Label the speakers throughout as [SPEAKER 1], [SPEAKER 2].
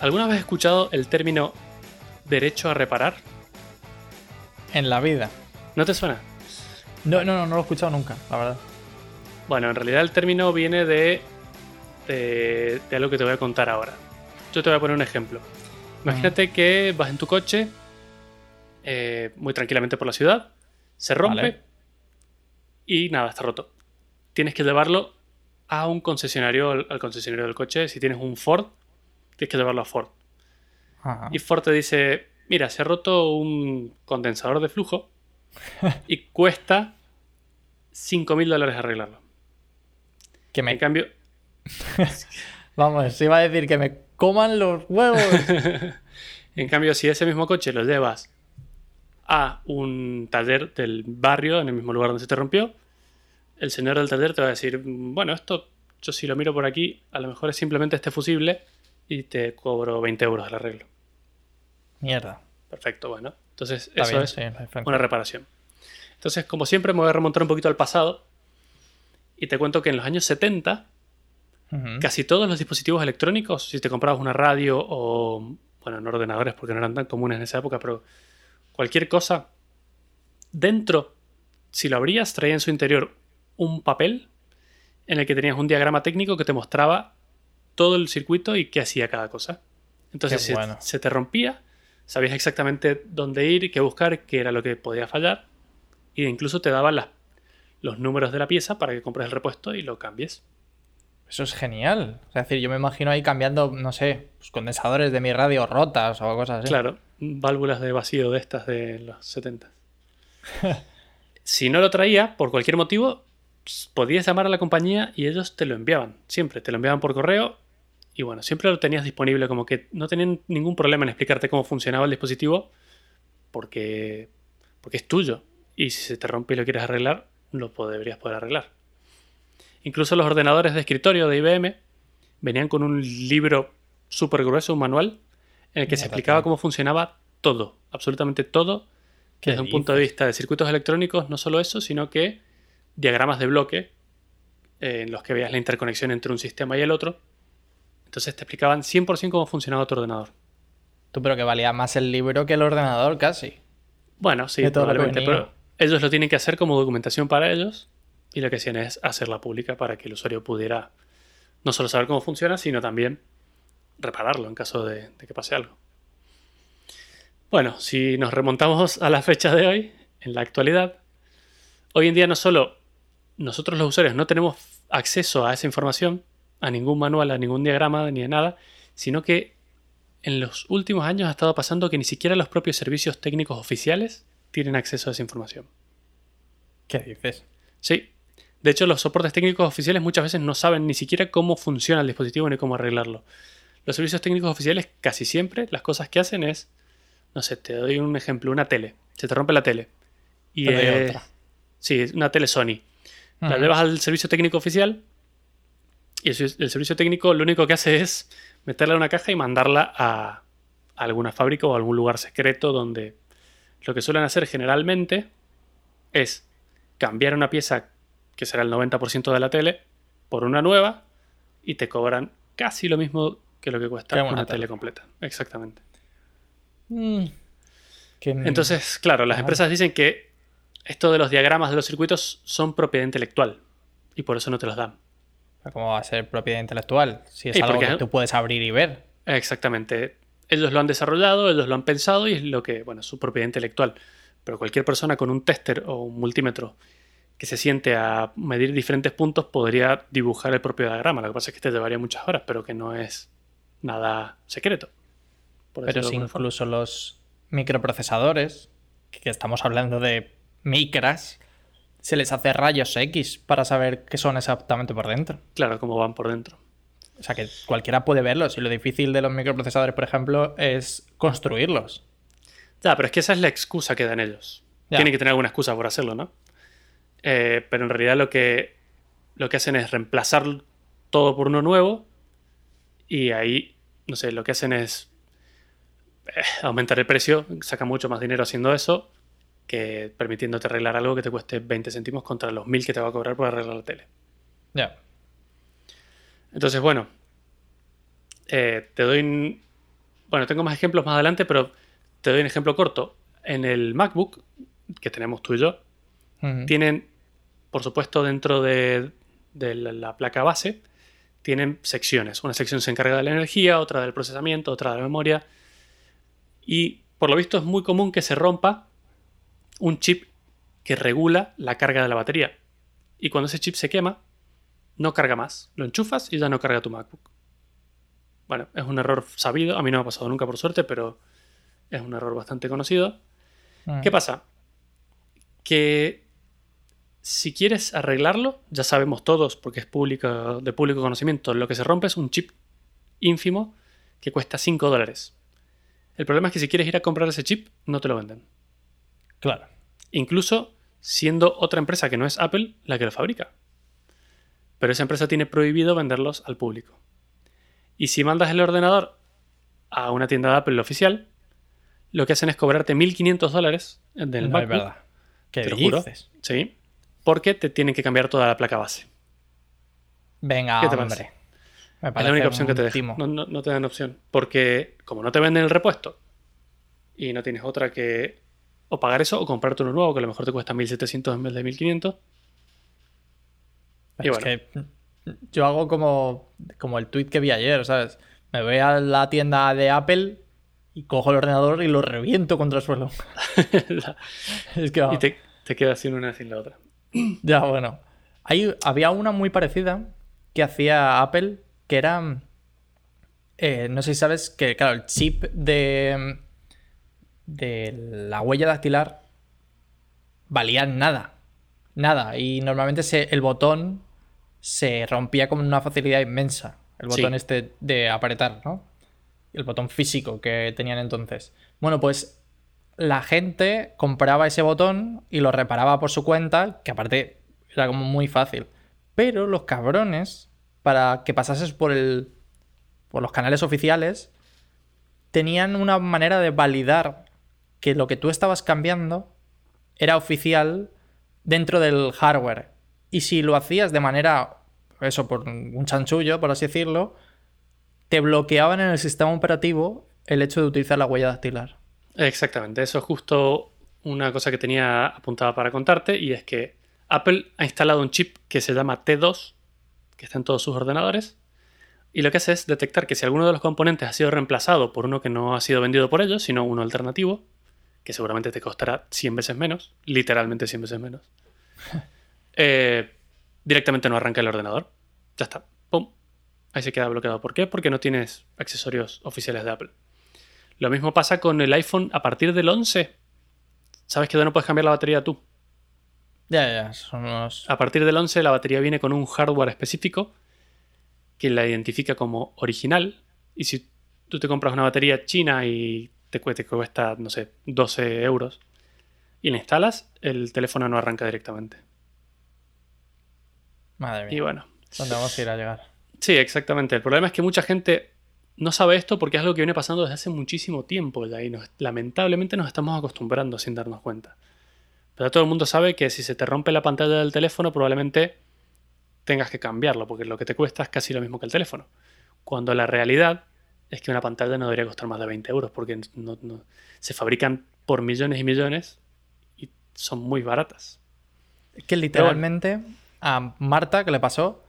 [SPEAKER 1] ¿Alguna vez has escuchado el término derecho a reparar?
[SPEAKER 2] En la vida.
[SPEAKER 1] ¿No te suena?
[SPEAKER 2] No, no, no, no lo he escuchado nunca, la verdad.
[SPEAKER 1] Bueno, en realidad el término viene de, de, de algo que te voy a contar ahora. Yo te voy a poner un ejemplo. Imagínate que vas en tu coche eh, muy tranquilamente por la ciudad, se rompe
[SPEAKER 2] Vale.
[SPEAKER 1] y nada, está roto. Tienes que llevarlo a un concesionario, al al concesionario del coche. Si tienes un Ford, tienes que llevarlo a Ford.
[SPEAKER 2] Ajá.
[SPEAKER 1] Y Ford te dice, mira, se ha roto un condensador de flujo y cuesta 5.000 dólares arreglarlo.
[SPEAKER 2] Que
[SPEAKER 1] En
[SPEAKER 2] me...
[SPEAKER 1] cambio,
[SPEAKER 2] Vamos, iba a decir que me coman los huevos.
[SPEAKER 1] en cambio, si ese mismo coche lo llevas a un taller del barrio, en el mismo lugar donde se te rompió, el señor del taller te va a decir, bueno, esto yo si lo miro por aquí, a lo mejor es simplemente este fusible y te cobro 20 euros el arreglo.
[SPEAKER 2] Mierda.
[SPEAKER 1] Perfecto, bueno. Entonces,
[SPEAKER 2] Está
[SPEAKER 1] eso
[SPEAKER 2] bien,
[SPEAKER 1] es
[SPEAKER 2] sí,
[SPEAKER 1] una reparación. Entonces, como siempre, me voy a remontar un poquito al pasado y te cuento que en los años 70
[SPEAKER 2] Ujú.
[SPEAKER 1] casi todos los dispositivos electrónicos, si te comprabas una radio o, bueno, no ordenadores porque no eran tan comunes en esa época, pero cualquier cosa, dentro, si lo abrías, traía en su interior un papel en el que tenías un diagrama técnico que te mostraba todo el circuito y qué hacía cada cosa. Entonces,
[SPEAKER 2] bueno.
[SPEAKER 1] se te rompía, sabías exactamente dónde ir, qué buscar, qué era lo que podía fallar, e incluso te daban las- los números de la pieza para que compres el repuesto y lo cambies.
[SPEAKER 2] Eso es genial. Es decir, yo me imagino ahí cambiando, no sé, pues condensadores de mi radio rotas o cosas así.
[SPEAKER 1] Claro, válvulas de vacío de estas de los 70. si no lo traía, por cualquier motivo, podías llamar a la compañía y ellos te lo enviaban. Siempre, te lo enviaban por correo y bueno, siempre lo tenías disponible, como que no tenían ningún problema en explicarte cómo funcionaba el dispositivo porque, porque es tuyo. Y si se te rompe y lo quieres arreglar, lo deberías poder arreglar. Incluso los ordenadores de escritorio de IBM venían con un libro súper grueso, un manual, en el que se explicaba cómo funcionaba todo, absolutamente todo,
[SPEAKER 2] ¿Qué
[SPEAKER 1] desde un punto de vista de circuitos electrónicos, no solo eso, sino que diagramas de bloque eh, en los que veías la interconexión entre un sistema y el otro. Entonces te explicaban 100% cómo funcionaba tu ordenador.
[SPEAKER 2] Tú, pero que valía más el libro que el ordenador casi.
[SPEAKER 1] Bueno, sí, probablemente, pero ellos lo tienen que hacer como documentación para ellos y lo que hacían es hacerla pública para que el usuario pudiera no solo saber cómo funciona, sino también repararlo en caso de, de que pase algo. Bueno, si nos remontamos a la fecha de hoy, en la actualidad, hoy en día no solo nosotros los usuarios no tenemos acceso a esa información, a ningún manual, a ningún diagrama, ni a nada, sino que en los últimos años ha estado pasando que ni siquiera los propios servicios técnicos oficiales tienen acceso a esa información.
[SPEAKER 2] ¿Qué dices?
[SPEAKER 1] Sí. De hecho, los soportes técnicos oficiales muchas veces no saben ni siquiera cómo funciona el dispositivo ni cómo arreglarlo. Los servicios técnicos oficiales casi siempre las cosas que hacen es, no sé, te doy un ejemplo, una tele. Se te rompe la tele. Y eh,
[SPEAKER 2] otra.
[SPEAKER 1] Sí, una tele Sony. La llevas al servicio técnico oficial y el, ser- el servicio técnico lo único que hace es meterla en una caja y mandarla a, a alguna fábrica o a algún lugar secreto donde lo que suelen hacer generalmente es cambiar una pieza que será el 90% de la tele por una nueva y te cobran casi lo mismo que lo que cuesta una, tele completa. Exactamente.
[SPEAKER 2] Mm.
[SPEAKER 1] Entonces, claro, las empresas dicen que esto de los diagramas de los circuitos son propiedad intelectual y por eso no te los dan.
[SPEAKER 2] ¿Cómo va a ser propiedad intelectual? Si es algo
[SPEAKER 1] porque-
[SPEAKER 2] que tú puedes abrir y ver.
[SPEAKER 1] Exactamente. Ellos lo han desarrollado, ellos lo han pensado y es lo que, bueno, es su propiedad intelectual. Pero cualquier persona con un tester o un multímetro que se siente a medir diferentes puntos podría dibujar el propio diagrama. Lo que pasa es que te llevaría muchas horas, pero que no es nada secreto.
[SPEAKER 2] Pero si
[SPEAKER 1] forma.
[SPEAKER 2] incluso los microprocesadores, que estamos hablando de micras, se les hace rayos X para saber qué son exactamente por dentro.
[SPEAKER 1] Claro, cómo van por dentro.
[SPEAKER 2] O sea que cualquiera puede verlos. Y lo difícil de los microprocesadores, por ejemplo, es construirlos.
[SPEAKER 1] Ya, pero es que esa es la excusa que dan ellos.
[SPEAKER 2] Ya.
[SPEAKER 1] Tienen que tener alguna excusa por hacerlo, ¿no? Eh, pero en realidad lo que, lo que hacen es reemplazar todo por uno nuevo y ahí, no sé, lo que hacen es eh, aumentar el precio, saca mucho más dinero haciendo eso que permitiéndote arreglar algo que te cueste 20 céntimos contra los 1000 que te va a cobrar por arreglar la tele.
[SPEAKER 2] Ya.
[SPEAKER 1] Entonces, bueno, eh, te doy un- Bueno, tengo más ejemplos más adelante, pero te doy un ejemplo corto. En el MacBook, que tenemos tú y yo, tienen, por supuesto, dentro de, de la, la placa base, tienen secciones. Una sección se encarga de la energía, otra del procesamiento, otra de la memoria. Y por lo visto es muy común que se rompa un chip que regula la carga de la batería. Y cuando ese chip se quema, no carga más. Lo enchufas y ya no carga tu MacBook. Bueno, es un error sabido. A mí no me ha pasado nunca por suerte, pero es un error bastante conocido.
[SPEAKER 2] Mm.
[SPEAKER 1] ¿Qué pasa? Que si quieres arreglarlo, ya sabemos todos, porque es público, de público conocimiento, lo que se rompe es un chip ínfimo que cuesta 5 dólares. El problema es que si quieres ir a comprar ese chip, no te lo venden.
[SPEAKER 2] Claro.
[SPEAKER 1] Incluso siendo otra empresa que no es Apple la que lo fabrica. Pero esa empresa tiene prohibido venderlos al público. Y si mandas el ordenador a una tienda de Apple oficial, lo que hacen es cobrarte 1.500 dólares del
[SPEAKER 2] no es
[SPEAKER 1] MacBook.
[SPEAKER 2] verdad. ¿Qué
[SPEAKER 1] Te lo juro. Sí. Porque te tienen que cambiar toda la placa base.
[SPEAKER 2] Venga,
[SPEAKER 1] ¿Qué te
[SPEAKER 2] hombre.
[SPEAKER 1] parece?
[SPEAKER 2] Me
[SPEAKER 1] Es la única opción que te dejan. No, no- no te dan opción. Porque como no te venden el repuesto y no tienes otra que o pagar eso o comprarte uno nuevo que a lo mejor te cuesta 1.700 en vez de 1.500.
[SPEAKER 2] Pero
[SPEAKER 1] Y
[SPEAKER 2] es que yo hago como, como el tweet que vi ayer, ¿sabes? Me voy a la tienda de Apple y cojo el ordenador y lo reviento contra el suelo. Es que
[SPEAKER 1] y te, te quedas sin una sin la otra.
[SPEAKER 2] Ya, bueno. Hay, había una muy parecida que hacía Apple, que era... eh, no sé si sabes que, claro, el chip de, de la huella dactilar valía nada. Nada. Y normalmente se- el botón se rompía con una facilidad inmensa. El
[SPEAKER 1] Sí.
[SPEAKER 2] botón este de apretar, ¿no? El botón físico que tenían entonces. Bueno, pues la gente compraba ese botón y lo reparaba por su cuenta, que aparte era como muy fácil. Pero los cabrones, para que pasases por el. por los canales oficiales, tenían una manera de validar que lo que tú estabas cambiando era oficial dentro del hardware. Y si lo hacías de manera. eso, por un chanchullo, por así decirlo, te bloqueaban en el sistema operativo el hecho de utilizar la huella dactilar.
[SPEAKER 1] Exactamente, eso es justo una cosa que tenía apuntada para contarte y es que Apple ha instalado un chip que se llama T2, que está en todos sus ordenadores, y lo que hace es detectar que si alguno de los componentes ha sido reemplazado por uno que no ha sido vendido por ellos, sino uno alternativo, que seguramente te costará 100 veces menos, literalmente 100 veces menos, eh, directamente no arranca el ordenador. Ya está, ¡pum! Ahí se queda bloqueado. ¿Por qué? Porque no tienes accesorios oficiales de Apple. Lo mismo pasa con el iPhone a partir del 11. Sabes que no puedes cambiar la batería tú.
[SPEAKER 2] Ya, ya, son unos.
[SPEAKER 1] A partir del 11 la batería viene con un hardware específico que la identifica como original. Y si tú te compras una batería china y te cuesta, te cuesta no sé, 12 euros y la instalas, el teléfono no arranca directamente.
[SPEAKER 2] Madre mía.
[SPEAKER 1] Y bueno,
[SPEAKER 2] ¿Dónde vamos a ir a llegar?
[SPEAKER 1] sí, exactamente. El problema es que mucha gente no sabe esto porque es algo que viene pasando desde hace muchísimo tiempo ya y nos- lamentablemente nos estamos acostumbrando sin darnos cuenta. Pero todo el mundo sabe que si se te rompe la pantalla del teléfono probablemente tengas que cambiarlo porque lo que te cuesta es casi lo mismo que el teléfono. Cuando la realidad es que una pantalla no debería costar más de 20 euros porque no- no- se fabrican por millones y millones y son muy baratas.
[SPEAKER 2] Es que literalmente a Marta, que le pasó,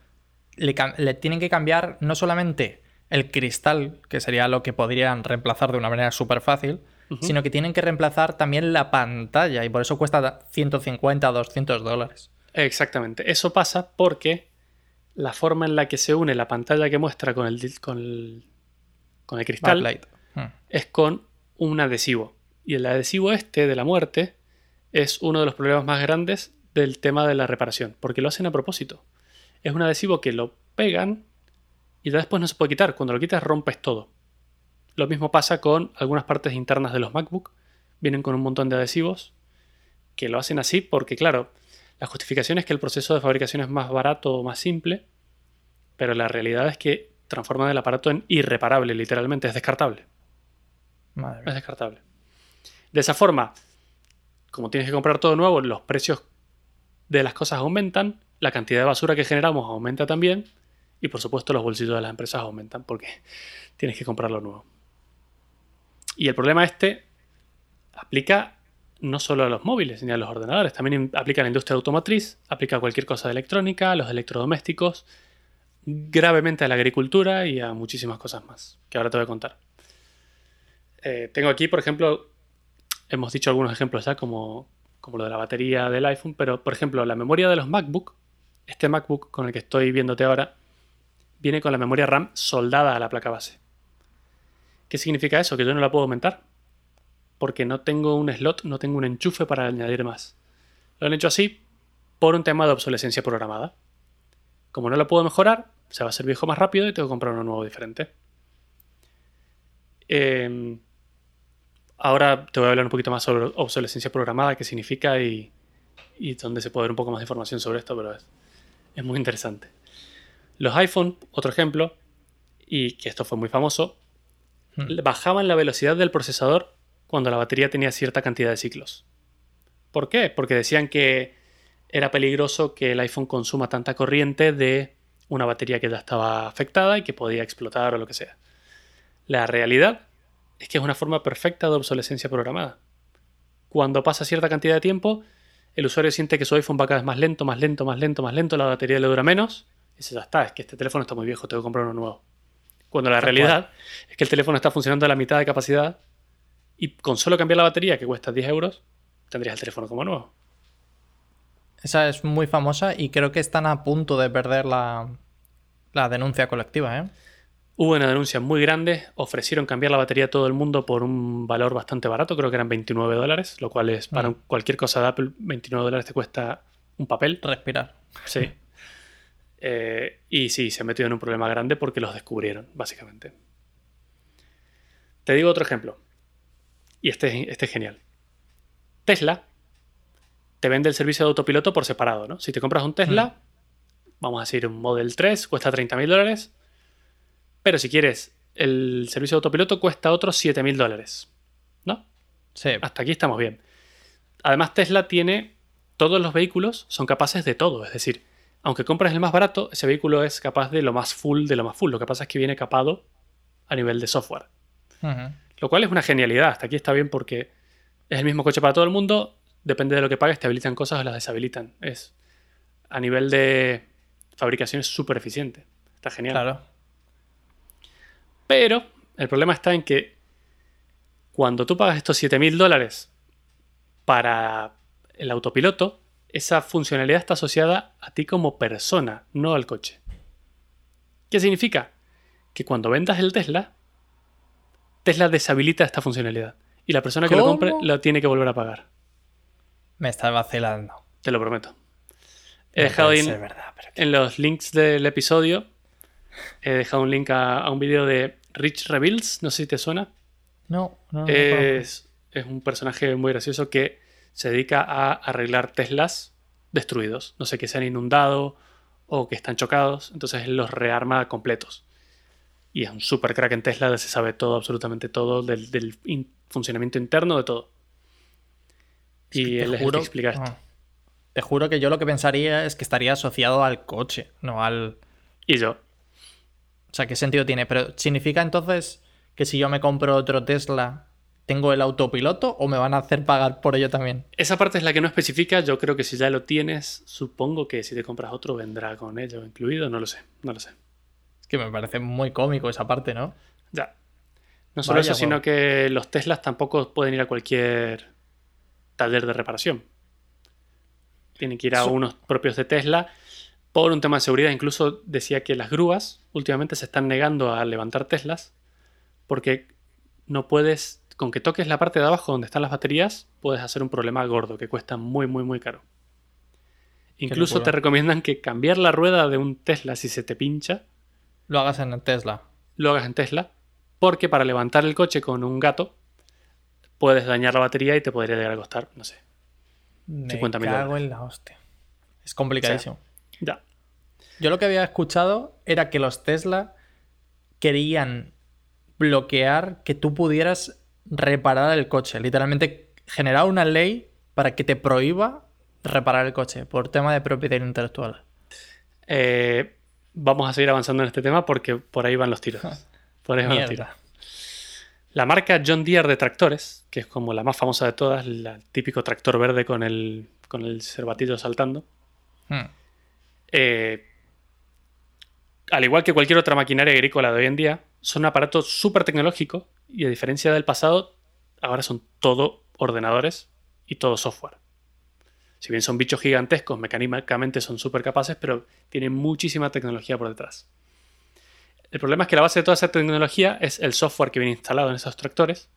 [SPEAKER 2] le, le tienen que cambiar no solamente el cristal, que sería lo que podrían reemplazar de una manera súper fácil, sino que tienen que reemplazar también la pantalla y por eso cuesta 150 200 dólares.
[SPEAKER 1] Exactamente. Eso pasa porque la forma en la que se une la pantalla que muestra con el, con el, con el cristal
[SPEAKER 2] Backlight. Hmm.
[SPEAKER 1] es con un adhesivo. Y el adhesivo este de la muerte es uno de los problemas más grandes del tema de la reparación, porque lo hacen a propósito. Es un adhesivo que lo pegan y ya después no se puede quitar. Cuando lo quitas rompes todo. Lo mismo pasa con algunas partes internas de los MacBook. Vienen con un montón de adhesivos que lo hacen así porque, claro, la justificación es que el proceso de fabricación es más barato o más simple, pero la realidad es que transforman el aparato en irreparable, literalmente, es descartable.
[SPEAKER 2] Madre
[SPEAKER 1] Es descartable. De esa forma, como tienes que comprar todo nuevo, los precios de las cosas aumentan, la cantidad de basura que generamos aumenta también, y por supuesto los bolsillos de las empresas aumentan porque tienes que comprarlo nuevo. Y el problema este aplica no solo a los móviles ni a los ordenadores, también aplica a la industria automotriz, aplica a cualquier cosa de electrónica, a los electrodomésticos, gravemente a la agricultura y a muchísimas cosas más, que ahora te voy a contar. Eh, tengo aquí, por ejemplo, hemos dicho algunos ejemplos ya, como, como lo de la batería del iPhone, pero por ejemplo, la memoria de los MacBook, este MacBook con el que estoy viéndote ahora, viene con la memoria RAM soldada a la placa base. ¿Qué significa eso? Que yo no la puedo aumentar. Porque no tengo un slot, no tengo un enchufe para añadir más. Lo han hecho así por un tema de obsolescencia programada. Como no lo puedo mejorar, se va a hacer viejo más rápido y tengo que comprar uno nuevo diferente. Em, ahora te voy a hablar un poquito más sobre obsolescencia programada, qué significa y, y dónde se puede ver un poco más de información sobre esto, pero es, es muy interesante. Los iPhone, otro ejemplo, y que esto fue muy famoso, hmm. bajaban la velocidad del procesador cuando la batería tenía cierta cantidad de ciclos. ¿Por qué? Porque decían que era peligroso que el iPhone consuma tanta corriente de una batería que ya estaba afectada y que podía explotar o lo que sea. La realidad es que es una forma perfecta de obsolescencia programada. Cuando pasa cierta cantidad de tiempo, el usuario siente que su iPhone va cada vez más lento, más lento, más lento, más lento, la batería le dura menos dice, ya está, es que este teléfono está muy viejo, tengo que comprar uno nuevo. Cuando la realidad es que el teléfono está funcionando a la mitad de capacidad y con solo cambiar la batería, que cuesta 10 euros, tendrías el teléfono como nuevo.
[SPEAKER 2] Esa es muy famosa y creo que están a punto de perder la, la denuncia colectiva. ¿eh?
[SPEAKER 1] Hubo una denuncia muy grande, ofrecieron cambiar la batería a todo el mundo por un valor bastante barato, creo que eran 29 dólares, lo cual es para mm. cualquier cosa de Apple, 29 dólares te cuesta un papel.
[SPEAKER 2] Respirar.
[SPEAKER 1] Sí. Eh, y sí, se ha metido en un problema grande porque los descubrieron, básicamente. Te digo otro ejemplo. Y este, este es genial. Tesla te vende el servicio de autopiloto por separado, ¿no? Si te compras un Tesla, mm. vamos a decir un Model 3, cuesta 30 mil dólares. Pero si quieres, el servicio de autopiloto cuesta otros 7 mil dólares. ¿No?
[SPEAKER 2] Sí.
[SPEAKER 1] Hasta aquí estamos bien. Además, Tesla tiene. Todos los vehículos son capaces de todo. Es decir, aunque compras el más barato, ese vehículo es capaz de lo más full de lo más full. Lo que pasa es que viene capado a nivel de software. Lo cual es una genialidad. Hasta aquí está bien porque es el mismo coche para todo el mundo. Depende de lo que pagues, te habilitan cosas o las deshabilitan. Es a nivel de fabricación es súper eficiente. Está genial.
[SPEAKER 2] Claro.
[SPEAKER 1] Pero el problema está en que cuando tú pagas estos 7.000 dólares para el autopiloto, esa funcionalidad está asociada a ti como persona, no al coche. ¿Qué significa? Que cuando vendas el Tesla, Tesla deshabilita esta funcionalidad. Y la persona que lo compre lo tiene que volver a pagar.
[SPEAKER 2] Me está vacilando.
[SPEAKER 1] Te lo prometo. He dejado en los links del episodio. He dejado un link a, un vídeo de Rich Reveals. No sé si te suena.
[SPEAKER 2] No, no.
[SPEAKER 1] es, es un personaje muy gracioso que se dedica a arreglar Teslas destruidos. No sé, que se han inundado o que están chocados. Entonces él los rearma completos. Y es un super crack en Tesla, se sabe todo, absolutamente todo, del, funcionamiento interno de todo. Y él juro, explica esto.
[SPEAKER 2] te juro que yo lo que pensaría es que estaría asociado al coche, no al.
[SPEAKER 1] Y yo.
[SPEAKER 2] O sea, ¿qué sentido tiene? Pero ¿significa entonces que si yo me compro otro Tesla ¿Tengo el autopiloto o me van a hacer pagar por ello también?
[SPEAKER 1] Esa parte es la que no especifica. Yo creo que si ya lo tienes, supongo que si te compras otro vendrá con ello incluido. No lo sé, no lo sé.
[SPEAKER 2] Es que me parece muy cómico esa parte, ¿no?
[SPEAKER 1] Ya. No solo eso, sino que los Teslas tampoco pueden ir a cualquier taller de reparación. Tienen que ir a unos propios de Tesla por un tema de seguridad. Incluso decía que las grúas últimamente se están negando a levantar Teslas porque no puedes con que toques la parte de abajo donde están las baterías, puedes hacer un problema gordo que cuesta muy, muy, muy caro. Incluso te recomiendan que cambiar la rueda de un Tesla si se te pincha.
[SPEAKER 2] Lo hagas en Tesla.
[SPEAKER 1] Lo hagas en Tesla. Porque para levantar el coche con un gato, puedes dañar la batería y te podría llegar a costar, no sé.
[SPEAKER 2] Me 50 cago en la hostia. Es complicadísimo.
[SPEAKER 1] ya.
[SPEAKER 2] Yo lo que había escuchado era que los Tesla querían bloquear que tú pudieras reparar el coche. Literalmente generar una ley para que te prohíba reparar el coche por tema de propiedad intelectual.
[SPEAKER 1] Eh, vamos a seguir avanzando en este tema porque por ahí van los tiros. Por ahí van los tiros. La marca John Deere de tractores, que es como la más famosa de todas, el típico tractor verde con el, con el cervatillo saltando,
[SPEAKER 2] Hmm.
[SPEAKER 1] eh, al igual que cualquier otra maquinaria agrícola de hoy en día, son aparatos súper tecnológicos y a diferencia del pasado, ahora son todo ordenadores y todo software. Si bien son bichos gigantescos, mecánicamente son súper capaces, pero tienen muchísima tecnología por detrás. El problema es que la base de toda esa tecnología es el software que viene instalado en esos tractores.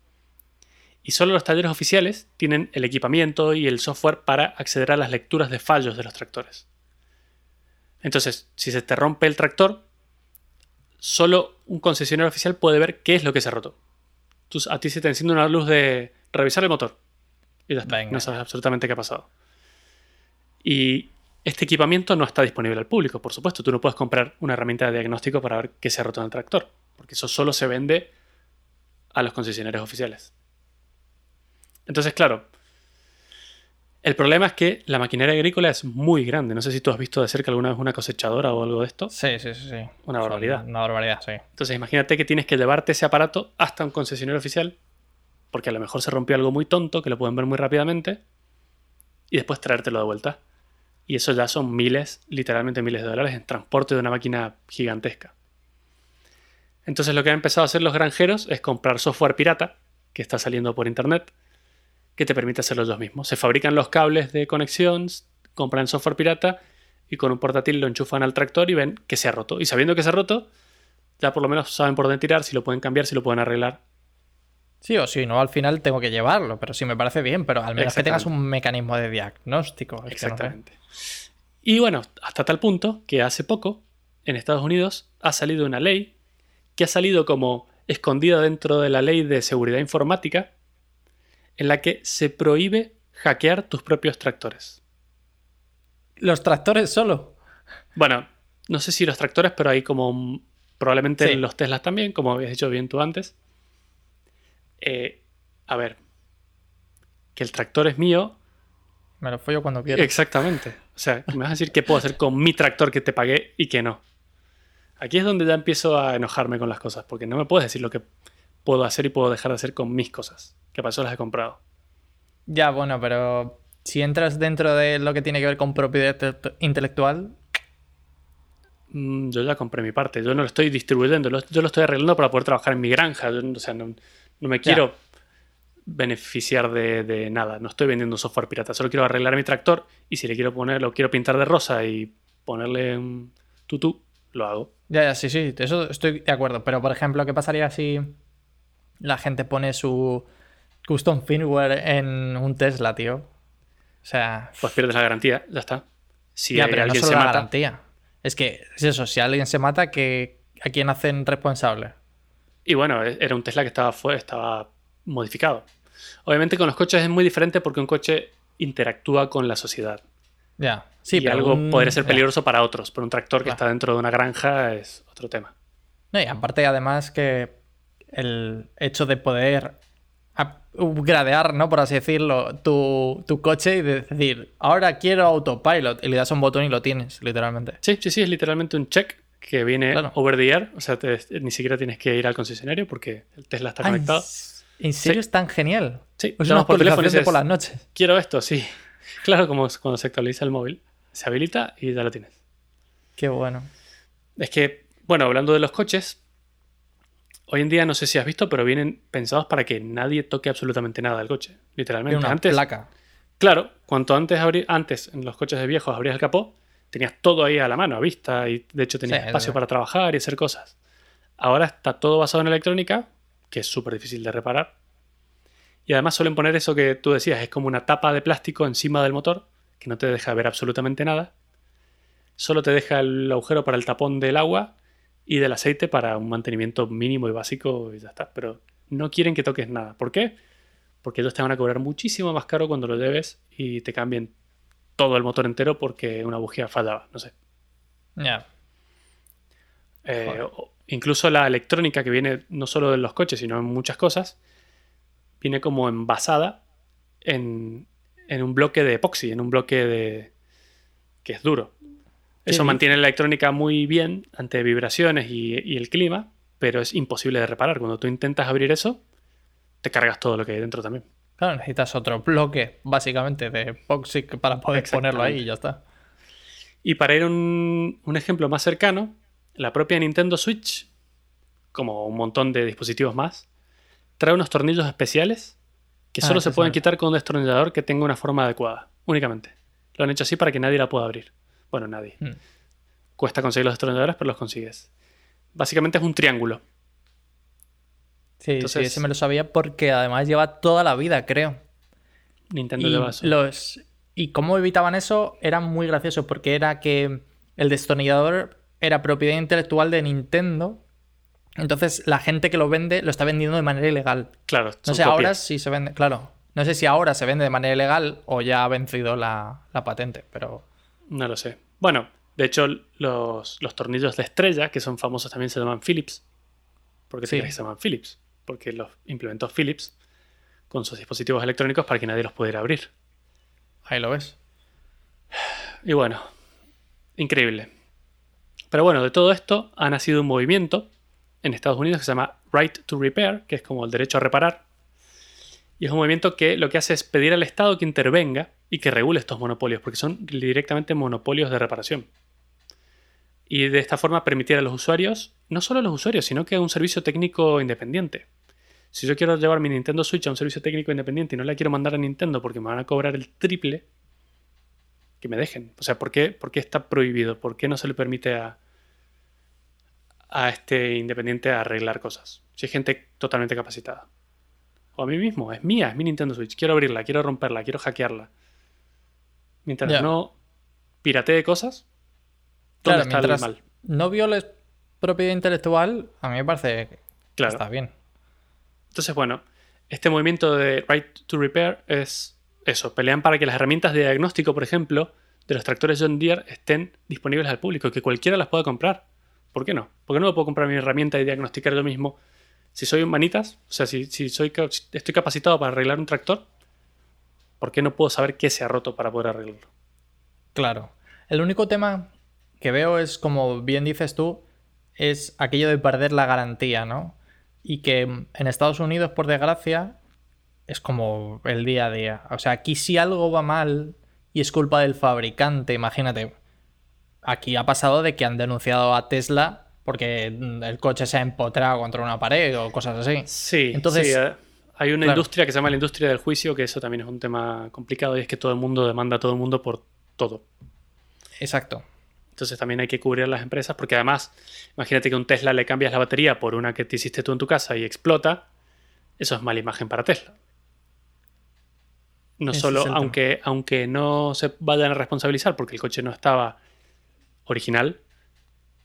[SPEAKER 1] Y solo los talleres oficiales tienen el equipamiento y el software para acceder a las lecturas de fallos de los tractores. Entonces, si se te rompe el tractor, solo un concesionario oficial puede ver qué es lo que se ha roto. Tú- a ti se te enciende una luz de revisar el motor. Y ya está. No sabes absolutamente qué ha pasado. Y este equipamiento no está disponible al público, por supuesto. Tú no puedes comprar una herramienta de diagnóstico para ver qué se ha roto en el tractor. Porque eso solo se vende a los concesionarios oficiales. Entonces, claro, el problema es que la maquinaria agrícola es muy grande. No sé si tú has visto de cerca alguna vez una cosechadora o algo de esto.
[SPEAKER 2] Sí, sí, sí. sí.
[SPEAKER 1] Una barbaridad.
[SPEAKER 2] Una barbaridad, sí.
[SPEAKER 1] Entonces imagínate que tienes que llevarte ese aparato hasta un concesionario oficial, porque a lo mejor se rompió algo muy tonto, que lo pueden ver muy rápidamente, y después traértelo de vuelta. Y eso ya son miles, literalmente miles de dólares en transporte de una máquina gigantesca. Entonces lo que han empezado a hacer los granjeros es comprar software pirata, que está saliendo por internet, que te permite hacerlo ellos mismos. Se fabrican los cables de conexión, compran software pirata y con un portátil lo enchufan al tractor y ven que se ha roto. Y sabiendo que se ha roto, ya por lo menos saben por dónde tirar, si lo pueden cambiar, si lo pueden arreglar.
[SPEAKER 2] Sí o sí, no, al final tengo que llevarlo, pero sí me parece bien, pero al menos que tengas un mecanismo de diagnóstico.
[SPEAKER 1] Exactamente. Y bueno, hasta tal punto que hace poco, en Estados Unidos, ha salido una ley que ha salido como escondida dentro de la ley de seguridad informática, en la que se prohíbe hackear tus propios tractores.
[SPEAKER 2] Los tractores solo.
[SPEAKER 1] Bueno, no sé si los tractores, pero hay como probablemente
[SPEAKER 2] Sí.
[SPEAKER 1] los Teslas también, como habías dicho bien tú antes. Eh, a ver, que el tractor es mío,
[SPEAKER 2] Me lo follo cuando quiero.
[SPEAKER 1] Exactamente. O sea, me vas a decir qué puedo hacer con mi tractor que te pagué y que no. Aquí es donde ya empiezo a enojarme con las cosas, porque no me puedes decir lo que puedo hacer y puedo dejar de hacer con mis cosas, que para eso las he comprado.
[SPEAKER 2] Ya, bueno, pero si entras dentro de lo que tiene que ver con propiedad inte- intelectual,
[SPEAKER 1] Mm, Yo ya compré mi parte, yo no lo estoy distribuyendo, yo lo estoy arreglando para poder trabajar en mi granja. Yo, o sea, no, no me quiero beneficiar de, de nada, no estoy vendiendo software pirata, solo quiero arreglar mi tractor y si le quiero poner, lo quiero pintar de rosa y ponerle un tutú, lo hago.
[SPEAKER 2] ya, ya, sí, sí, eso estoy de acuerdo. Pero, por ejemplo, ¿qué pasaría si la gente pone su custom firmware en un Tesla, tío? O sea,
[SPEAKER 1] Pues pierdes la garantía, ya está. Si
[SPEAKER 2] ya, no
[SPEAKER 1] alguien
[SPEAKER 2] solo
[SPEAKER 1] se
[SPEAKER 2] la
[SPEAKER 1] mata,
[SPEAKER 2] garantía. Es que es eso, si alguien se mata, que ¿a quién hacen responsable?
[SPEAKER 1] Y bueno, e- era un Tesla que estaba, fue, estaba modificado. Obviamente con los coches es muy diferente porque un coche interactúa con la sociedad.
[SPEAKER 2] Ya, sí,
[SPEAKER 1] y
[SPEAKER 2] pero
[SPEAKER 1] algo
[SPEAKER 2] un-
[SPEAKER 1] podría ser peligroso para otros, pero un tractor que está dentro de una granja es otro tema.
[SPEAKER 2] No, y aparte, además, que el hecho de poder upgradear, ¿no? Por así decirlo, tu, tu coche y decir, ahora quiero autopilot, y le das un botón y lo tienes, literalmente.
[SPEAKER 1] Sí, sí, sí, es literalmente un check que viene
[SPEAKER 2] Claro.
[SPEAKER 1] over the air. O sea, te- ni siquiera tienes que ir al concesionario porque el Tesla está
[SPEAKER 2] Ah, ¿en
[SPEAKER 1] conectado.
[SPEAKER 2] ¿En serio es tan genial?
[SPEAKER 1] Sí, por teléfono dices,
[SPEAKER 2] por las noches.
[SPEAKER 1] quiero esto, sí. Claro, como cuando se actualiza el móvil. Se habilita y ya lo tienes.
[SPEAKER 2] Qué bueno.
[SPEAKER 1] Es que, bueno, hablando de los coches, hoy en día no sé si has visto, pero vienen pensados para que nadie toque absolutamente nada del coche. Literalmente.
[SPEAKER 2] Una
[SPEAKER 1] antes,
[SPEAKER 2] placa.
[SPEAKER 1] claro, cuanto antes antes en los coches de viejos abrías el capó, tenías todo ahí a la mano, a vista, y de hecho tenías
[SPEAKER 2] Sí,
[SPEAKER 1] espacio para trabajar y hacer cosas. Ahora está todo basado en electrónica, que es súper difícil de reparar. Y además suelen poner eso que tú decías, es como una tapa de plástico encima del motor, que no te deja ver absolutamente nada. Solo te deja el agujero para el tapón del agua y del aceite para un mantenimiento mínimo y básico y ya está. Pero no quieren que toques nada. ¿Por qué? Porque ellos te van a cobrar muchísimo más caro cuando lo lleves y te cambien todo el motor entero porque una bujía fallaba. No sé.
[SPEAKER 2] Ya.
[SPEAKER 1] Eh, incluso la electrónica que viene no solo en los coches, sino en muchas cosas, viene como envasada en, en un bloque de epoxi, en un bloque de que es duro. Eso mantiene la electrónica muy bien ante vibraciones y, y el clima, pero es imposible de reparar. Cuando tú intentas abrir eso, te cargas todo lo que hay dentro también.
[SPEAKER 2] Claro, necesitas otro bloque, básicamente, de POXIC para poder ponerlo ahí y ya está.
[SPEAKER 1] Y para ir a un, un ejemplo más cercano, la propia Nintendo Switch, como un montón de dispositivos más, trae unos tornillos especiales que
[SPEAKER 2] Ah,
[SPEAKER 1] solo se pueden quitar con un destornillador que tenga una forma adecuada, únicamente. Lo han hecho así para que nadie la pueda abrir. Bueno, nadie.
[SPEAKER 2] Mm.
[SPEAKER 1] Cuesta conseguir los destornilladores, pero los consigues. Básicamente es un triángulo.
[SPEAKER 2] Sí, sí,
[SPEAKER 1] Entonces-
[SPEAKER 2] ese me lo sabía porque además lleva toda la vida, creo.
[SPEAKER 1] Nintendo
[SPEAKER 2] Y,
[SPEAKER 1] lleva eso.
[SPEAKER 2] los, y cómo evitaban eso era muy gracioso porque era que el destornillador era propiedad intelectual de Nintendo. Entonces la gente que lo vende lo está vendiendo de manera ilegal.
[SPEAKER 1] Claro,
[SPEAKER 2] No sé ahora si se vende, claro. No sé si ahora se vende de manera ilegal o ya ha vencido la, la patente, pero
[SPEAKER 1] No lo sé. Bueno, de hecho, los, los tornillos de estrella, que son famosos, también se llaman Philips. ¿Por qué
[SPEAKER 2] Sí.
[SPEAKER 1] se llaman Philips? Porque los implementó Philips con sus dispositivos electrónicos para que nadie los pudiera abrir.
[SPEAKER 2] ahí lo ves.
[SPEAKER 1] Y bueno, increíble. Pero bueno, de todo esto ha nacido un movimiento en Estados Unidos que se llama Right to Repair, que es como el derecho a reparar. Y es un movimiento que lo que hace es pedir al Estado que intervenga y que regule estos monopolios, porque son directamente monopolios de reparación. Y de esta forma permitir a los usuarios, no solo a los usuarios, sino que a un servicio técnico independiente. Si yo quiero llevar mi Nintendo Switch a un servicio técnico independiente y no la quiero mandar a Nintendo porque me van a cobrar el triple, que me dejen. O sea, ¿por qué, por qué está prohibido? ¿Por qué no se le permite a, a este independiente arreglar cosas? Si hay gente totalmente capacitada. O a mí mismo, es mía, es mi Nintendo Switch. Quiero abrirla, quiero romperla, quiero hackearla. Mientras no piratee cosas, ¿dónde
[SPEAKER 2] Claro,
[SPEAKER 1] está
[SPEAKER 2] mientras
[SPEAKER 1] el mal?
[SPEAKER 2] no violes propiedad intelectual, a mí me parece que
[SPEAKER 1] Claro.
[SPEAKER 2] está bien.
[SPEAKER 1] Entonces, bueno, este movimiento de Right to Repair es eso. Pelean para que las herramientas de diagnóstico, por ejemplo, de los tractores John Deere estén disponibles al público, que cualquiera las pueda comprar. ¿Por qué no? ¿Por qué no me puedo comprar mi herramienta y diagnosticar yo mismo? Si soy un manitas, o sea, si, si soy, si estoy capacitado para arreglar un tractor, ¿por qué no puedo saber qué se ha roto para poder arreglarlo?
[SPEAKER 2] Claro. El único tema que veo es, como bien dices tú, es aquello de perder la garantía, ¿no? Y que en Estados Unidos, por desgracia, es como el día a día. O sea, aquí si algo va mal y es culpa del fabricante, imagínate. Aquí ha pasado de que han denunciado a Tesla porque el coche se ha empotrado contra una pared o cosas así.
[SPEAKER 1] Sí,
[SPEAKER 2] Entonces-
[SPEAKER 1] sí, eh, hay una
[SPEAKER 2] claro.
[SPEAKER 1] industria que se llama la industria del juicio, que eso también es un tema complicado y es que todo el mundo demanda a todo el mundo por todo.
[SPEAKER 2] Exacto.
[SPEAKER 1] Entonces también hay que cubrir a las empresas porque además, imagínate que a un Tesla le cambias la batería por una que te hiciste tú en tu casa y explota, eso es mala imagen para Tesla. No
[SPEAKER 2] Ese
[SPEAKER 1] solo, aunque, aunque no se vayan a responsabilizar porque el coche no estaba original,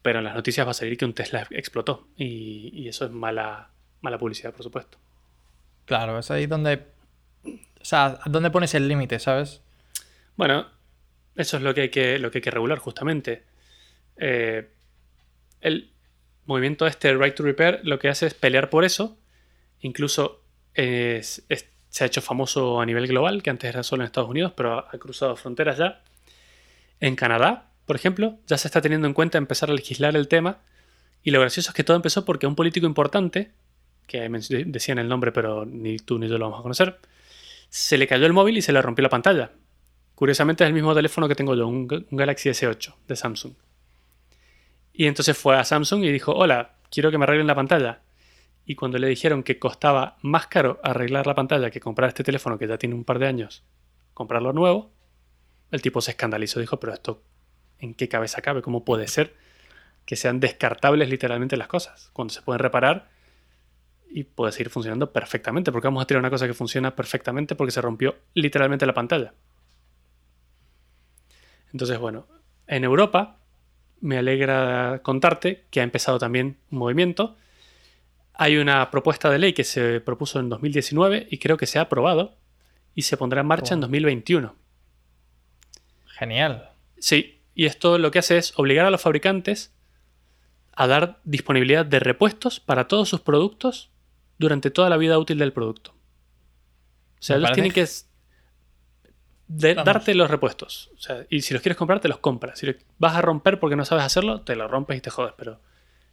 [SPEAKER 1] pero en las noticias va a salir que un Tesla explotó y, y eso es mala, mala publicidad, por supuesto.
[SPEAKER 2] Claro, es ahí donde. O sea, ¿dónde pones el límite, sabes?
[SPEAKER 1] Bueno, eso es lo que hay que, regular justamente. Eh, el movimiento este, Right to Repair, lo que hace es pelear por eso. Incluso es- es- se ha hecho famoso a nivel global, que antes era solo en Estados Unidos, pero ha, ha cruzado fronteras ya. En Canadá, por ejemplo, ya se está teniendo en cuenta empezar a legislar el tema. Y lo gracioso es que todo empezó porque un político importante, que decían el nombre, pero ni tú ni yo lo vamos a conocer, se le cayó el móvil y se le rompió la pantalla. Curiosamente es el mismo teléfono que tengo yo, un, un Galaxy S8 de Samsung. Y entonces fue a Samsung y dijo, hola, quiero que me arreglen la pantalla. Y cuando le dijeron que costaba más caro arreglar la pantalla que comprar este teléfono que ya tiene un par de años, comprarlo nuevo, el tipo se escandalizó. Dijo, pero esto, ¿en qué cabeza cabe? ¿Cómo puede ser que sean descartables literalmente las cosas? Cuando se pueden reparar y puede seguir funcionando perfectamente. Porque vamos a tirar una cosa que funciona perfectamente porque se rompió literalmente la pantalla. Entonces, bueno, en Europa me alegra contarte que ha empezado también un movimiento. Hay una propuesta de ley que se propuso en 2019 y creo que se ha aprobado y se pondrá en marcha en
[SPEAKER 2] Oh.
[SPEAKER 1] 2021.
[SPEAKER 2] Genial.
[SPEAKER 1] Sí, y esto lo que hace es obligar a los fabricantes a dar disponibilidad de repuestos para todos sus productos durante toda la vida útil del producto. O sea, ellos tienen que de- darte los repuestos. O sea, y si los quieres comprar, te los compras. Si los vas a romper porque no sabes hacerlo, te lo rompes y te jodes. Pero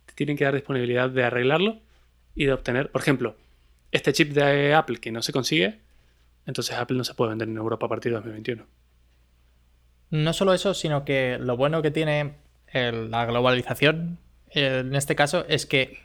[SPEAKER 1] te tienen que dar disponibilidad de arreglarlo y de obtener. Por ejemplo, este chip de Apple que no se consigue, entonces Apple no se puede vender en Europa a partir de 2021.
[SPEAKER 2] No solo eso, sino que lo bueno que tiene la globalización en este caso es que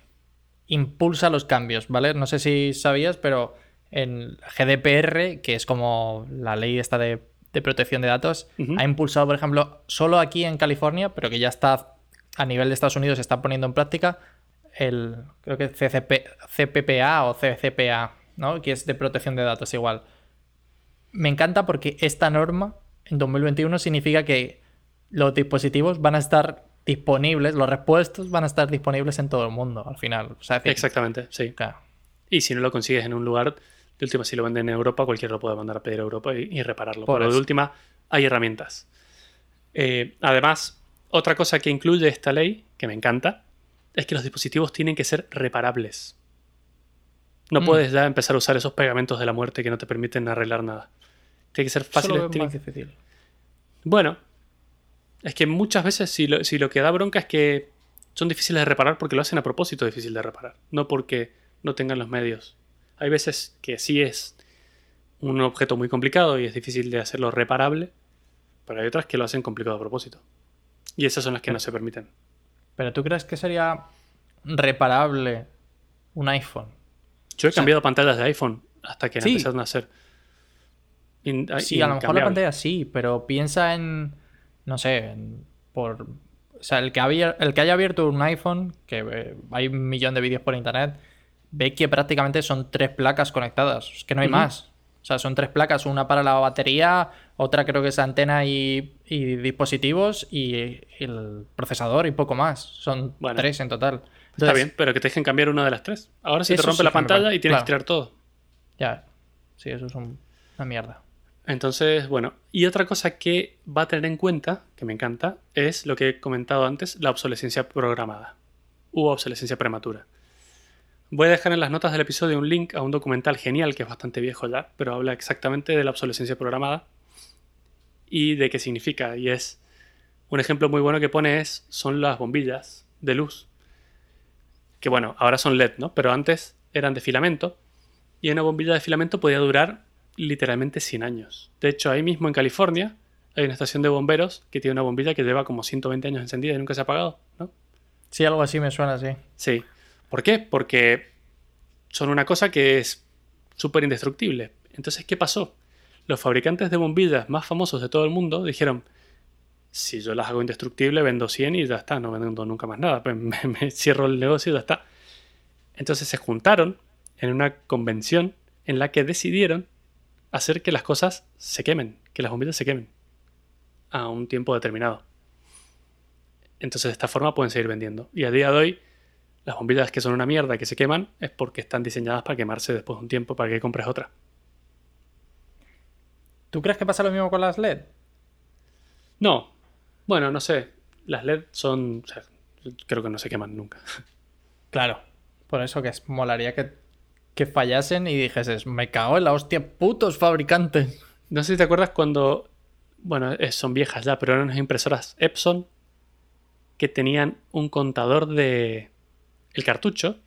[SPEAKER 2] impulsa los cambios, ¿vale? No sé si sabías, pero en GDPR, que es como la ley esta de, protección de datos, ha impulsado, por ejemplo, solo aquí en California, pero que ya está a nivel de Estados Unidos, se está poniendo en práctica el, creo que CCP, CPPA o CCPA, ¿no? Que es de protección de datos igual. Me encanta porque esta norma en 2021 significa que los dispositivos van a estar disponibles, los repuestos van a estar disponibles en todo el mundo al final.
[SPEAKER 1] Exactamente, sí. Y si no lo consigues en un lugar, de última, si lo venden en Europa, cualquiera lo puede mandar a pedir a Europa y, repararlo. Pero de última, hay herramientas. Eh, además, otra cosa que incluye esta ley, que me encanta, es que los dispositivos tienen que ser reparables. No mm. puedes ya empezar a usar esos pegamentos de la muerte que no te permiten arreglar nada. Tiene que ser fácil.
[SPEAKER 2] más difícil.
[SPEAKER 1] Bueno, es que muchas veces si lo, si lo que da bronca es que son difíciles de reparar porque lo hacen a propósito difícil de reparar, no porque no tengan los medios. Hay veces que sí es un objeto muy complicado y es difícil de hacerlo reparable, pero hay otras que lo hacen complicado a propósito. Y esas son las que no se permiten.
[SPEAKER 2] ¿Pero tú crees que sería reparable un iPhone?
[SPEAKER 1] Yo he cambiado pantallas de iPhone hasta que empezaron a ser.
[SPEAKER 2] sí, a lo mejor la pantalla sí, pero piensa en no sé, por... O sea, el que, había, el que haya abierto un iPhone, que eh, hay un millón de vídeos por internet, ve que prácticamente son tres placas conectadas. Es que no hay más. O sea, son tres placas, una para la batería, otra creo que es antena y, dispositivos y el procesador y poco más. Son tres en total.
[SPEAKER 1] Está bien, pero que te dejen cambiar una de las tres. Ahora se te rompe la pantalla y tienes que tirar todo.
[SPEAKER 2] Ya, sí, eso es una mierda.
[SPEAKER 1] Entonces, bueno, y otra cosa que va a tener en cuenta, que me encanta, es lo que he comentado antes, la obsolescencia programada u obsolescencia prematura. Voy a dejar en las notas del episodio un link a un documental genial que es bastante viejo ya, pero habla exactamente de la obsolescencia programada y de qué significa. Y es un ejemplo muy bueno que pone es son las bombillas de luz. Que bueno, ahora son LED, ¿no? Pero antes eran de filamento y una bombilla de filamento podía durar literalmente 100 años. De hecho, ahí mismo en California hay una estación de bomberos que tiene una bombilla que lleva como 120 años encendida y nunca se ha apagado, ¿no?
[SPEAKER 2] Sí, algo así me suena, sí.
[SPEAKER 1] Sí. ¿Por qué? Porque son una cosa que es súper indestructible. Entonces, ¿qué pasó? Los fabricantes de bombillas más famosos de todo el mundo dijeron, si yo las hago indestructibles, vendo 100 y ya está, no vendo nunca más nada, pues me, me cierro el negocio y ya está. Entonces se juntaron en una convención en la que decidieron hacer que las cosas se quemen, que las bombillas se quemen a un tiempo determinado. Entonces de esta forma pueden seguir vendiendo. Y a día de hoy, las bombillas que son una mierda que se queman es porque están diseñadas para quemarse después de un tiempo para que compres otra.
[SPEAKER 2] ¿Tú crees que pasa lo mismo con las LED?
[SPEAKER 1] No. Bueno, no sé. Las LED son... creo que no se queman nunca.
[SPEAKER 2] Claro. Por eso que molaría que que fallasen y dijeses, me cago en la hostia, putos fabricantes.
[SPEAKER 1] No sé si te acuerdas cuando, bueno, son viejas ya, pero eran unas impresoras Epson que tenían un contador de... El cartucho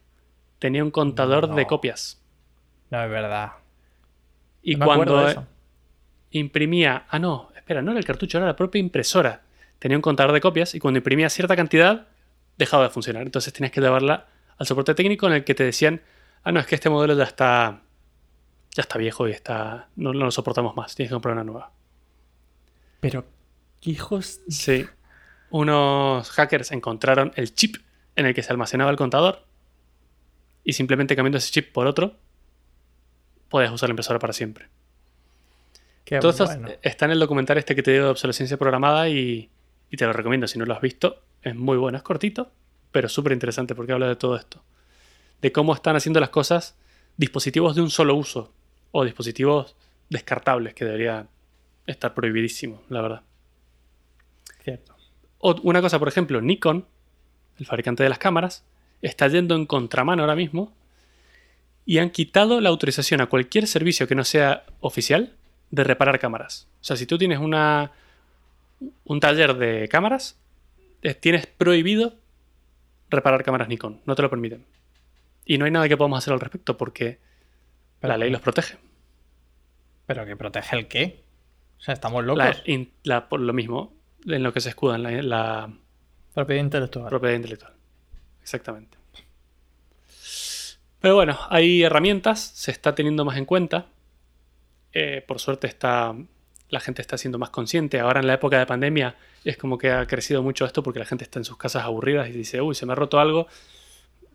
[SPEAKER 1] tenía un contador de copias.
[SPEAKER 2] No es verdad.
[SPEAKER 1] Y cuando imprimía... Ah, no, espera, no era el cartucho, era la propia impresora. Tenía un contador de copias y cuando imprimía cierta cantidad dejaba de funcionar. Entonces tenías que llevarla al soporte técnico en el que te decían ah, no, es que este modelo ya está, ya está viejo y está, no, lo soportamos más, tienes que comprar una nueva.
[SPEAKER 2] Pero, hijos...
[SPEAKER 1] Sí. Unos hackers encontraron el chip en el que se almacenaba el contador y simplemente cambiando ese chip por otro, puedes usar la impresora para siempre. Qué Todo está en el documental este que te digo de obsolescencia programada y, y te lo recomiendo si no lo has visto. Es muy bueno, es cortito, pero súper interesante porque habla de todo esto de cómo están haciendo las cosas dispositivos de un solo uso o dispositivos descartables, que debería estar prohibidísimo, la verdad.
[SPEAKER 2] Cierto.
[SPEAKER 1] O una cosa, por ejemplo, Nikon, el fabricante de las cámaras, está yendo en contramano ahora mismo y han quitado la autorización a cualquier servicio que no sea oficial de reparar cámaras. O sea, si tú tienes una, un taller de cámaras, tienes prohibido reparar cámaras Nikon, no te lo permiten. Y no hay nada que podamos hacer al respecto porque la ley los protege.
[SPEAKER 2] ¿Pero que protege el qué? O sea, estamos locos.
[SPEAKER 1] La, in- la- por lo mismo, en lo que se escuda en la, la
[SPEAKER 2] Propiedad intelectual.
[SPEAKER 1] propiedad intelectual. Exactamente. Pero bueno, hay herramientas, se está teniendo más en cuenta. Eh, por suerte está, la gente está siendo más consciente. Ahora en la época de pandemia es como que ha crecido mucho esto porque la gente está en sus casas aburridas y dice, uy, se me ha roto algo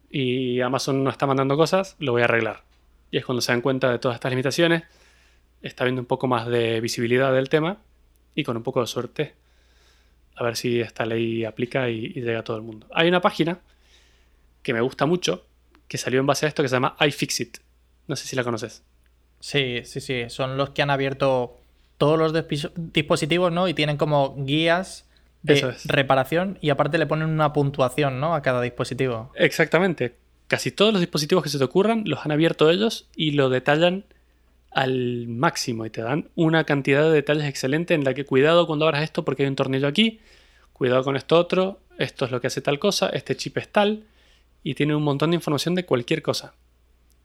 [SPEAKER 1] y Amazon no está mandando cosas, lo voy a arreglar. Y es cuando se dan cuenta de todas estas limitaciones, está viendo un poco más de visibilidad del tema y con un poco de suerte a ver si esta ley aplica y, y llega a todo el mundo. Hay una página que me gusta mucho, que salió en base a esto, que se llama iFixit. No sé si la conoces.
[SPEAKER 2] Sí, sí, sí. Son los que han abierto todos los dispositivos, ¿no? Y tienen como guías de
[SPEAKER 1] es.
[SPEAKER 2] reparación y aparte le ponen una puntuación, ¿no? A cada dispositivo.
[SPEAKER 1] Exactamente. Casi todos los dispositivos que se te ocurran los han abierto ellos y lo detallan al máximo y te dan una cantidad de detalles excelente en la que cuidado cuando abras esto porque hay un tornillo aquí, cuidado con esto otro, esto es lo que hace tal cosa, este chip es tal y tiene un montón de información de cualquier cosa.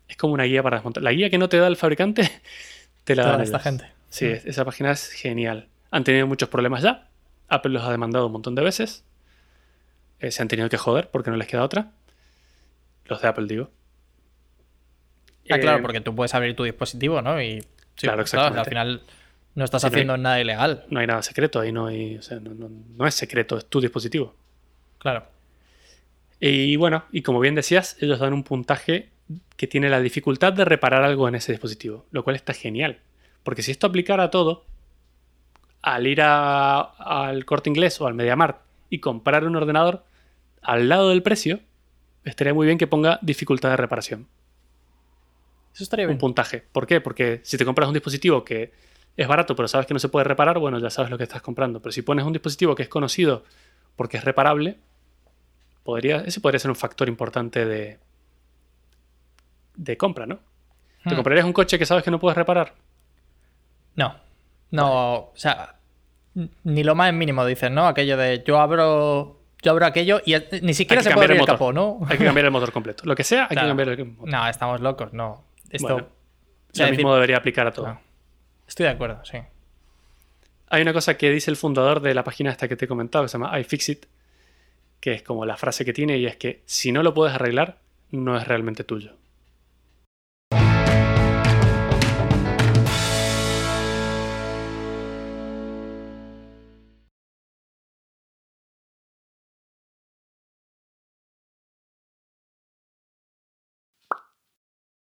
[SPEAKER 1] Es como una guía para desmontar. La guía que no te da el fabricante te la dan
[SPEAKER 2] esta gente.
[SPEAKER 1] Sí, esa página es genial. Han tenido muchos problemas ya. Apple los ha demandado un montón de veces. Eh, se han tenido que joder porque no les queda otra. Los de Apple, digo.
[SPEAKER 2] Ah,
[SPEAKER 1] Eh,
[SPEAKER 2] claro, porque tú puedes abrir tu dispositivo, ¿no? Y sí,
[SPEAKER 1] Claro,
[SPEAKER 2] claro,
[SPEAKER 1] exactamente.
[SPEAKER 2] al final no estás
[SPEAKER 1] Sí, no hay-
[SPEAKER 2] haciendo nada ilegal.
[SPEAKER 1] No hay nada secreto ahí, no hay. o sea, no, no- no es secreto, es tu dispositivo.
[SPEAKER 2] Claro.
[SPEAKER 1] Y bueno, y como bien decías, ellos dan un puntaje que tiene la dificultad de reparar algo en ese dispositivo, lo cual está genial. Porque si esto aplicara a todo, al ir a- al corte inglés o al MediaMarkt y comprar un ordenador, al lado del precio, estaría muy bien que ponga dificultad de reparación.
[SPEAKER 2] Eso estaría
[SPEAKER 1] Un
[SPEAKER 2] bien.
[SPEAKER 1] puntaje. ¿Por qué? Porque si te compras un dispositivo que es barato, pero sabes que no se puede reparar, bueno, ya sabes lo que estás comprando. Pero si pones un dispositivo que es conocido porque es reparable, podría, ese podría ser un factor importante de, de compra, ¿no? ¿Te
[SPEAKER 2] Hmm.
[SPEAKER 1] comprarías un coche que sabes que no puedes reparar?
[SPEAKER 2] No. No, o sea, ni lo más mínimo dices, ¿no? Aquello de yo abro yo abro aquello y ni siquiera se puede abrir
[SPEAKER 1] el
[SPEAKER 2] el capó, ¿no?
[SPEAKER 1] Hay que cambiar el motor completo. Lo que sea, hay
[SPEAKER 2] Claro.
[SPEAKER 1] que cambiar el motor.
[SPEAKER 2] No, estamos locos, no. Esto
[SPEAKER 1] Bueno,
[SPEAKER 2] o sea,
[SPEAKER 1] lo
[SPEAKER 2] decir-
[SPEAKER 1] mismo debería aplicar a todo.
[SPEAKER 2] No. Estoy de acuerdo, sí.
[SPEAKER 1] Hay una cosa que dice el fundador de la página esta que te he comentado, que se llama iFixit, que es como la frase que tiene y es que si no lo puedes arreglar, no es realmente tuyo.